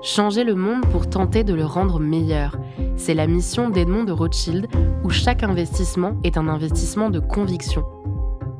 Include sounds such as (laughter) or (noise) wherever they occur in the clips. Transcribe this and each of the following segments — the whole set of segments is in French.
Changer le monde pour tenter de le rendre meilleur. C'est la mission d'Edmond de Rothschild où chaque investissement est un investissement de conviction.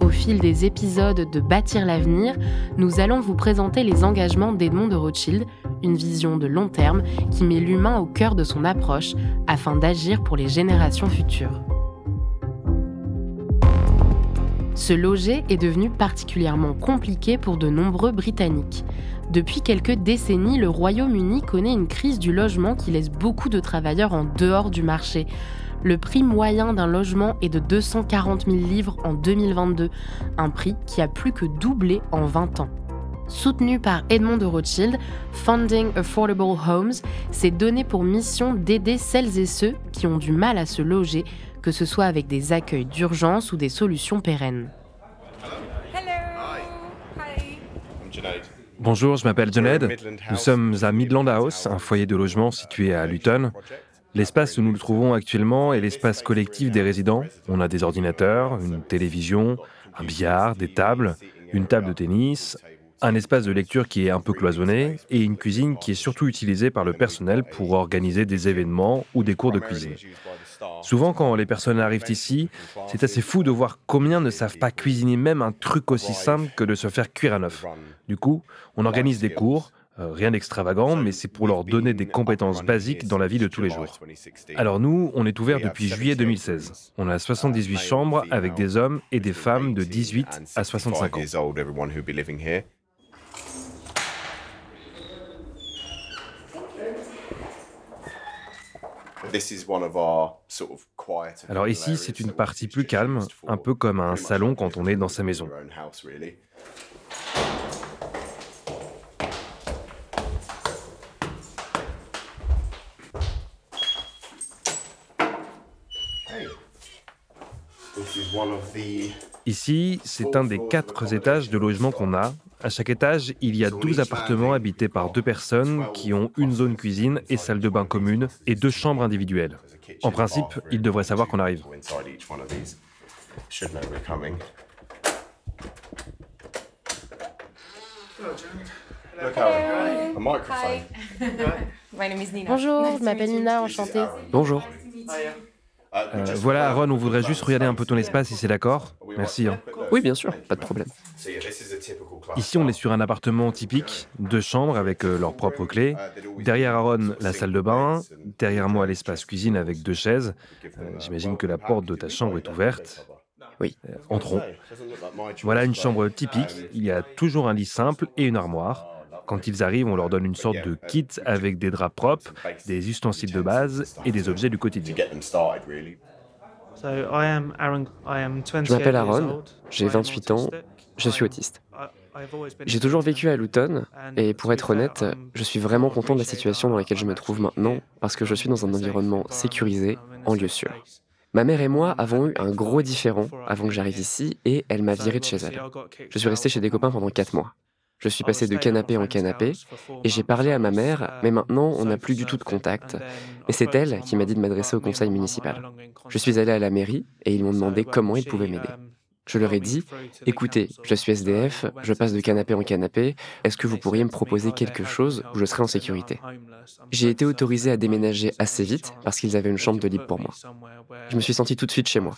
Au fil des épisodes de Bâtir l'avenir, nous allons vous présenter les engagements d'Edmond de Rothschild, une vision de long terme qui met l'humain au cœur de son approche afin d'agir pour les générations futures. Se loger est devenu particulièrement compliqué pour de nombreux Britanniques. Depuis quelques décennies, le Royaume-Uni connaît une crise du logement qui laisse beaucoup de travailleurs en dehors du marché. Le prix moyen d'un logement est de 240 000 livres en 2022, un prix qui a plus que doublé en 20 ans. Soutenu par Edmond de Rothschild, Funding Affordable Homes s'est donné pour mission d'aider celles et ceux qui ont du mal à se loger que ce soit avec des accueils d'urgence ou des solutions pérennes. Bonjour, je m'appelle Junaid. Nous sommes à Midland House, un foyer de logement situé à Luton. L'espace où nous nous trouvons actuellement est l'espace collectif des résidents. On a des ordinateurs, une télévision, un billard, des tables, une table de tennis, un espace de lecture qui est un peu cloisonné et une cuisine qui est surtout utilisée par le personnel pour organiser des événements ou des cours de cuisine. Souvent, quand les personnes arrivent ici, c'est assez fou de voir combien ne savent pas cuisiner même un truc aussi simple que de se faire cuire à neuf. Du coup, on organise des cours, euh, rien d'extravagant, mais c'est pour leur donner des compétences basiques dans la vie de tous les jours. Alors nous, on est ouvert depuis juillet 2016. On a 78 chambres avec des hommes et des femmes de 18 à 65 ans. Alors ici, c'est une partie plus calme, un peu comme un salon quand on est dans sa maison. Ici, c'est un des quatre étages de logement qu'on a, à chaque étage, il y a 12 appartements habités par deux personnes qui ont une zone cuisine et salle de bain commune et deux chambres individuelles. En principe, ils devraient savoir qu'on arrive. Bonjour, je m'appelle Nina, enchantée. Bonjour. Euh, voilà, Aaron, on voudrait juste regarder un peu ton espace si c'est d'accord. Merci. Hein. Oui, bien sûr, pas de problème. Ici, on est sur un appartement typique, deux chambres avec euh, leurs propres clés. Derrière Aaron, la salle de bain. Derrière moi, l'espace cuisine avec deux chaises. Euh, j'imagine que la porte de ta chambre est ouverte. Oui. entrons. Voilà une chambre typique. Il y a toujours un lit simple et une armoire. Quand ils arrivent, on leur donne une sorte de kit avec des draps propres, des ustensiles de base et des objets du quotidien. Je m'appelle Aaron, j'ai 28 ans, je suis autiste. J'ai toujours vécu à Luton et pour être honnête, je suis vraiment content de la situation dans laquelle je me trouve maintenant parce que je suis dans un environnement sécurisé, en lieu sûr. Ma mère et moi avons eu un gros différend avant que j'arrive ici et elle m'a viré de chez elle. Je suis resté chez des copains pendant 4 mois. Je suis passé de canapé en canapé et j'ai parlé à ma mère, mais maintenant on n'a plus du tout de contact. Et c'est elle qui m'a dit de m'adresser au conseil municipal. Je suis allé à la mairie et ils m'ont demandé comment ils pouvaient m'aider. Je leur ai dit, écoutez, je suis SDF, je passe de canapé en canapé, est-ce que vous pourriez me proposer quelque chose où je serais en sécurité? J'ai été autorisé à déménager assez vite parce qu'ils avaient une chambre de libre pour moi. Je me suis senti tout de suite chez moi.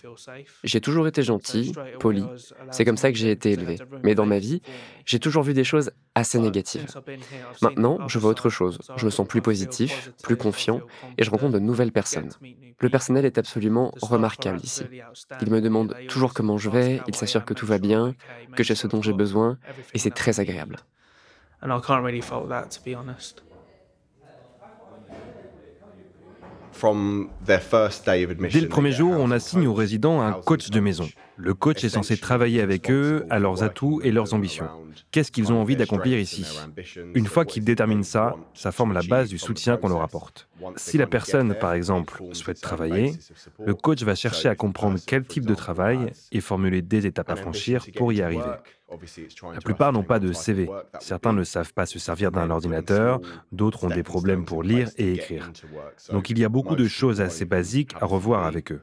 J'ai toujours été gentil, poli, c'est comme ça que j'ai été élevé. Mais dans ma vie, j'ai toujours vu des choses assez négatives. Maintenant, je vois autre chose. Je me sens plus positif, plus confiant et je rencontre de nouvelles personnes. Le personnel est absolument remarquable ici. Il me demande toujours comment je vais, il s'assure que tout va bien, que j'ai ce dont j'ai besoin et c'est très agréable. Dès le premier jour, on assigne aux résidents un coach de maison. Le coach est censé travailler avec eux à leurs atouts et leurs ambitions. Qu'est-ce qu'ils ont envie d'accomplir ici? Une fois qu'ils déterminent ça, ça forme la base du soutien qu'on leur apporte. Si la personne, par exemple, souhaite travailler, le coach va chercher à comprendre quel type de travail et formuler des étapes à franchir pour y arriver. La plupart n'ont pas de CV. Certains ne savent pas se servir d'un ordinateur, d'autres ont des problèmes pour lire et écrire. Donc il y a beaucoup de choses assez basiques à revoir avec eux.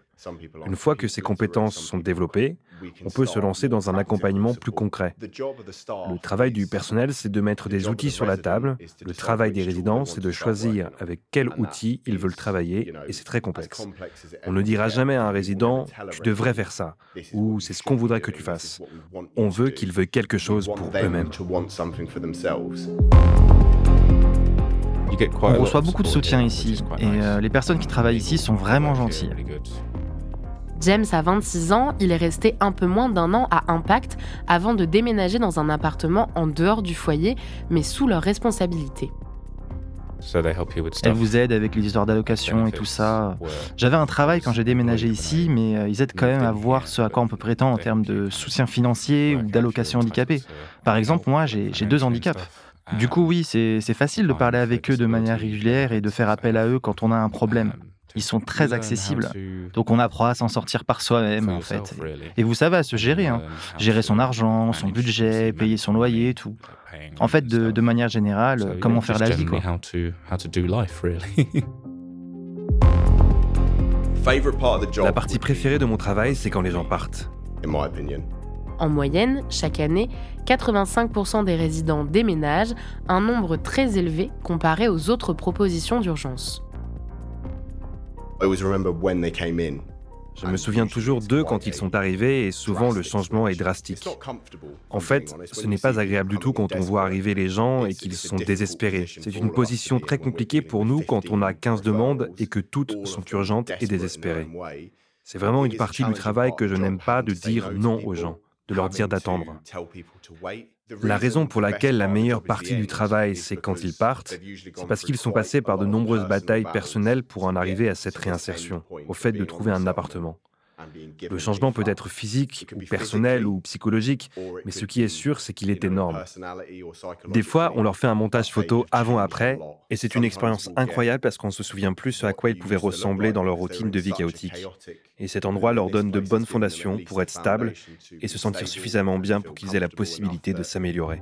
Une fois que ces compétences sont développées, on peut se lancer dans un accompagnement plus concret. Le travail du personnel, c'est de mettre des outils sur la table. Le travail des résidents, c'est de choisir avec quel outil ils veulent travailler, et c'est très complexe. On ne dira jamais à un résident, tu devrais faire ça, ou c'est ce qu'on voudrait que tu fasses. On veut qu'ils veuillent quelque chose pour eux-mêmes. On reçoit beaucoup de soutien ici et euh, les personnes qui travaillent ici sont vraiment gentilles. James a 26 ans, il est resté un peu moins d'un an à Impact avant de déménager dans un appartement en dehors du foyer, mais sous leur responsabilité. Elles vous aident avec les histoires d'allocation et tout ça. J'avais un travail quand j'ai déménagé ici, mais euh, ils aident quand même à voir ce à quoi on peut prétendre en termes de soutien financier ou d'allocation handicapée. Par exemple, moi, j'ai deux handicaps. Du coup, oui, c'est facile de parler avec eux de manière régulière et de faire appel à eux quand on a un problème. Ils sont très accessibles. Donc on apprend à s'en sortir par soi-même, en fait. Et vous savez, à se gérer. Hein. Gérer son argent, son budget, payer son loyer, tout. En fait, de, manière générale, comment faire la vie, quoi. (laughs) La partie préférée de mon travail, c'est quand les gens partent. En moyenne, chaque année, 85% des résidents déménagent, un nombre très élevé comparé aux autres propositions d'urgence. Je me souviens toujours d'eux quand ils sont arrivés et souvent le changement est drastique. En fait, ce n'est pas agréable du tout quand on voit arriver les gens et qu'ils sont désespérés. C'est une position très compliquée pour nous quand on a 15 demandes et que toutes sont urgentes et désespérées. C'est vraiment une partie du travail que je n'aime pas de dire non aux gens de leur dire d'attendre. La raison pour laquelle la meilleure partie du travail, c'est quand ils partent, c'est parce qu'ils sont passés par de nombreuses batailles personnelles pour en arriver à cette réinsertion, au fait de trouver un appartement. Le changement peut être physique ou personnel ou psychologique, mais ce qui est sûr, c'est qu'il est énorme. Des fois, on leur fait un montage photo avant-après, et c'est une expérience incroyable parce qu'on se souvient plus à quoi ils pouvaient ressembler dans leur routine de vie chaotique. Et cet endroit leur donne de bonnes fondations pour être stables et se sentir suffisamment bien pour qu'ils aient la possibilité de s'améliorer.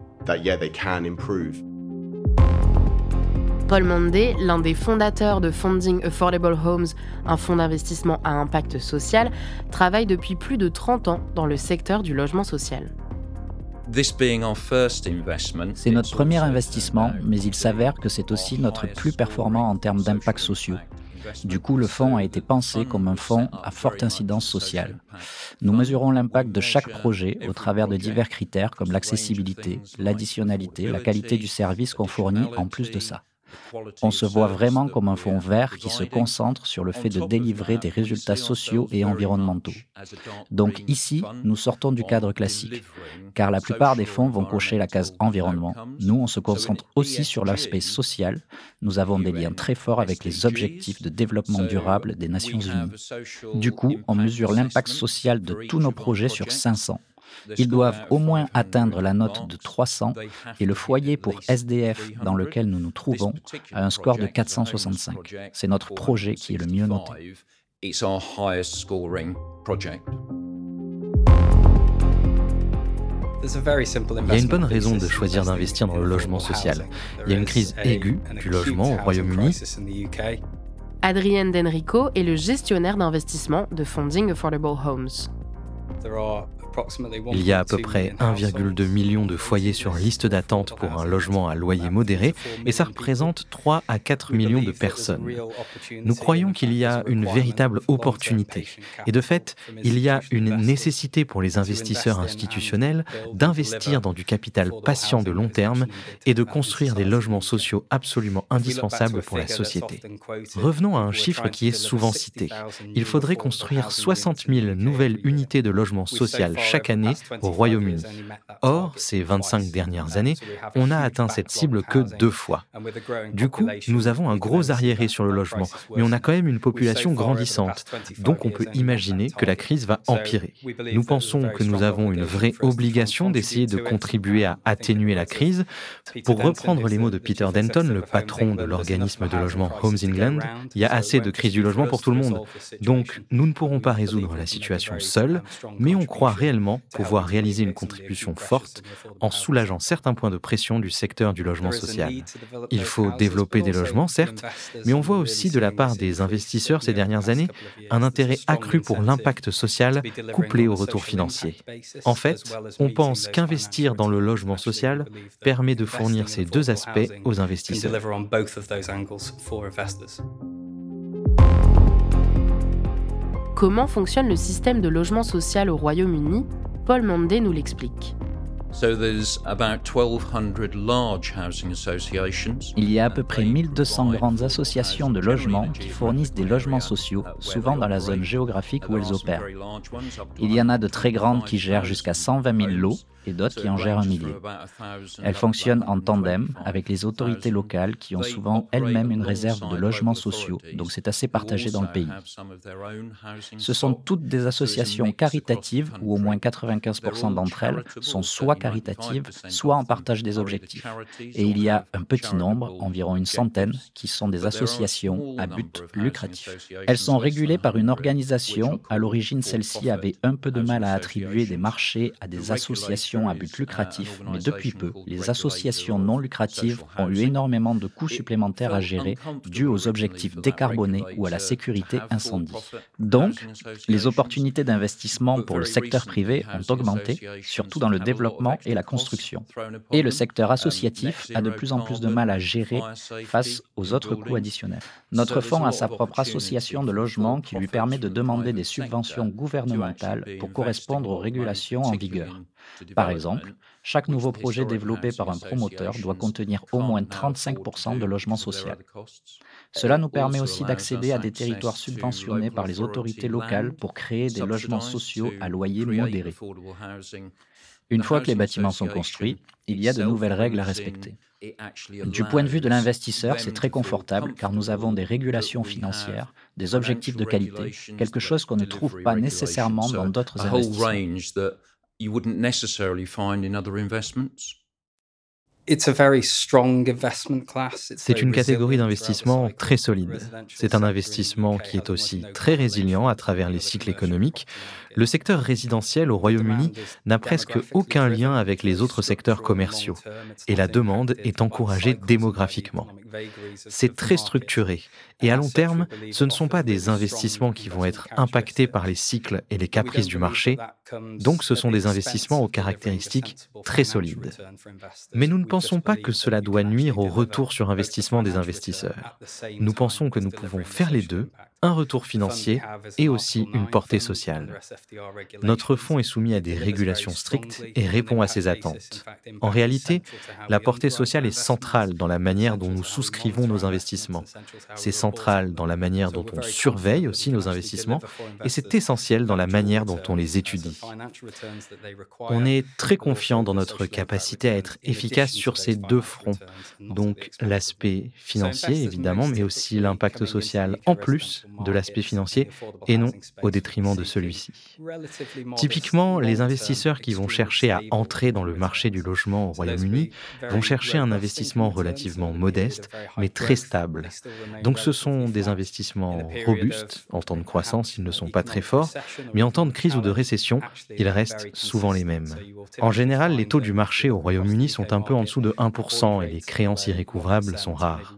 Paul Mondé, l'un des fondateurs de Funding Affordable Homes, un fonds d'investissement à impact social, travaille depuis plus de 30 ans dans le secteur du logement social. C'est notre premier investissement, mais il s'avère que c'est aussi notre plus performant en termes d'impact sociaux. Du coup, le fonds a été pensé comme un fonds à forte incidence sociale. Nous mesurons l'impact de chaque projet au travers de divers critères comme l'accessibilité, l'additionnalité, la qualité du service qu'on fournit en plus de ça. On se voit vraiment comme un fonds vert qui se concentre sur le fait de délivrer des résultats sociaux et environnementaux. Donc ici, nous sortons du cadre classique, car la plupart des fonds vont cocher la case environnement. Nous, on se concentre aussi sur l'aspect social. Nous avons des liens très forts avec les objectifs de développement durable des Nations Unies. Du coup, on mesure l'impact social de tous nos projets sur 500. Ils doivent au moins atteindre la note de 300 et le foyer pour SDF dans lequel nous nous trouvons a un score de 465. C'est notre projet qui est le mieux noté. Il y a une bonne raison de choisir d'investir dans le logement social. Il y a une crise aiguë du logement au Royaume-Uni. Adrien Denrico est le gestionnaire d'investissement de Funding Affordable Homes. Il y a à peu près 1,2 million de foyers sur liste d'attente pour un logement à loyer modéré et ça représente 3 à 4 millions de personnes. Nous croyons qu'il y a une véritable opportunité et de fait, il y a une nécessité pour les investisseurs institutionnels d'investir dans du capital patient de long terme et de construire des logements sociaux absolument indispensables pour la société. Revenons à un chiffre qui est souvent cité. Il faudrait construire 60 000 nouvelles unités de logement social chaque année au Royaume-Uni. Or, ces 25 dernières années, on n'a atteint cette cible que deux fois. Du coup, nous avons un gros arriéré sur le logement, mais on a quand même une population grandissante, donc on peut imaginer que la crise va empirer. Nous pensons que nous avons une vraie obligation d'essayer de contribuer à atténuer la crise. Pour reprendre les mots de Peter Denton, le patron de l'organisme de logement Homes England, il y a assez de crise du logement pour tout le monde. Donc, nous ne pourrons pas résoudre la situation seuls, mais on croit réellement réellement pouvoir réaliser une contribution forte en soulageant certains points de pression du secteur du logement social. Il faut développer des logements, certes, mais on voit aussi de la part des investisseurs ces dernières années un intérêt accru pour l'impact social couplé au retour financier. En fait, on pense qu'investir dans le logement social permet de fournir ces deux aspects aux investisseurs. Comment fonctionne le système de logement social au Royaume-Uni Paul Mandé nous l'explique. Il y a à peu près 1200 grandes associations de logements qui fournissent des logements sociaux, souvent dans la zone géographique où elles opèrent. Il y en a de très grandes qui gèrent jusqu'à 120 000 lots et d'autres qui en gèrent un millier. Elles fonctionnent en tandem avec les autorités locales qui ont souvent elles-mêmes une réserve de logements sociaux, donc c'est assez partagé dans le pays. Ce sont toutes des associations caritatives où au moins 95% d'entre elles sont soit caritatives, soit en partage des objectifs. Et il y a un petit nombre, environ une centaine, qui sont des associations à but lucratif. Elles sont régulées par une organisation. À l'origine, celle-ci avait un peu de mal à attribuer des marchés à des associations à but lucratif, mais depuis peu, les associations non lucratives ont eu énormément de coûts supplémentaires à gérer dus aux objectifs décarbonés ou à la sécurité incendie. Donc, les opportunités d'investissement pour le secteur privé ont augmenté, surtout dans le développement et la construction. Et le secteur associatif a de plus en plus de mal à gérer face aux autres coûts additionnels. Notre fonds a sa propre association de logement qui lui permet de demander des subventions gouvernementales pour correspondre aux régulations en vigueur. Par exemple, chaque nouveau projet développé par un promoteur doit contenir au moins 35% de logement social. Cela nous permet aussi d'accéder à des territoires subventionnés par les autorités locales pour créer des logements sociaux à loyer modéré. Une fois que les bâtiments sont construits, il y a de nouvelles règles à respecter. Du point de vue de l'investisseur, c'est très confortable car nous avons des régulations financières, des objectifs de qualité, quelque chose qu'on ne trouve pas nécessairement dans d'autres investissements. you wouldn't necessarily find in other investments? C'est une catégorie d'investissement très solide. C'est un investissement qui est aussi très résilient à travers les cycles économiques. Le secteur résidentiel au Royaume-Uni n'a presque aucun lien avec les autres secteurs commerciaux. et la demande est encouragée démographiquement. C'est très structuré. Et à long terme, ce ne sont pas des investissements qui vont être impactés par les cycles et les caprices du marché, donc ce sont des investissements aux caractéristiques très solides. Mais nous ne pensons pas que cela doit nuire au retour sur investissement des investisseurs. Nous pensons que nous pouvons faire les deux un retour financier et aussi une portée sociale. Notre fonds est soumis à des régulations strictes et répond à ces attentes. En réalité, la portée sociale est centrale dans la manière dont nous souscrivons nos investissements. C'est central dans la manière dont on surveille aussi nos investissements et c'est essentiel dans la manière dont on les étudie. On est très confiant dans notre capacité à être efficace sur ces deux fronts, donc l'aspect financier évidemment, mais aussi l'impact social en plus de l'aspect financier et non au détriment de celui-ci. Typiquement, les investisseurs qui vont chercher à entrer dans le marché du logement au Royaume-Uni vont chercher un investissement relativement modeste, mais très stable. Donc ce sont des investissements robustes. En temps de croissance, ils ne sont pas très forts, mais en temps de crise ou de récession, ils restent souvent les mêmes. En général, les taux du marché au Royaume-Uni sont un peu en dessous de 1% et les créances irrécouvrables sont rares.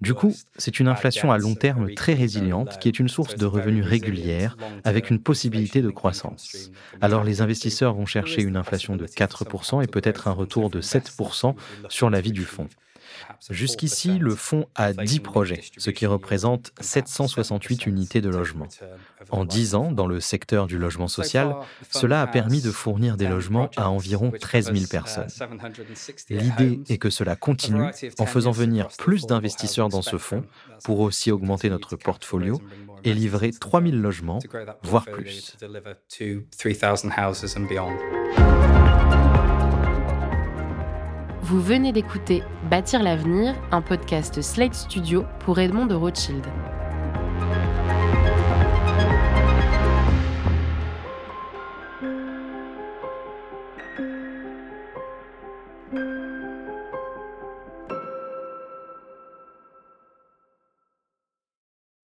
Du coup, c'est une inflation à long terme très résiliente qui est une source de revenus régulière avec une possibilité de croissance. Alors les investisseurs vont chercher une inflation de 4% et peut-être un retour de 7% sur la vie du fonds. Jusqu'ici, le fonds a 10 projets, ce qui représente 768 unités de logement. En 10 ans, dans le secteur du logement social, cela a permis de fournir des logements à environ 13 000 personnes. L'idée est que cela continue en faisant venir plus d'investisseurs dans ce fonds pour aussi augmenter notre portfolio et livrer 3 000 logements, voire plus. Vous venez d'écouter Bâtir l'avenir, un podcast Slate Studio pour Edmond de Rothschild.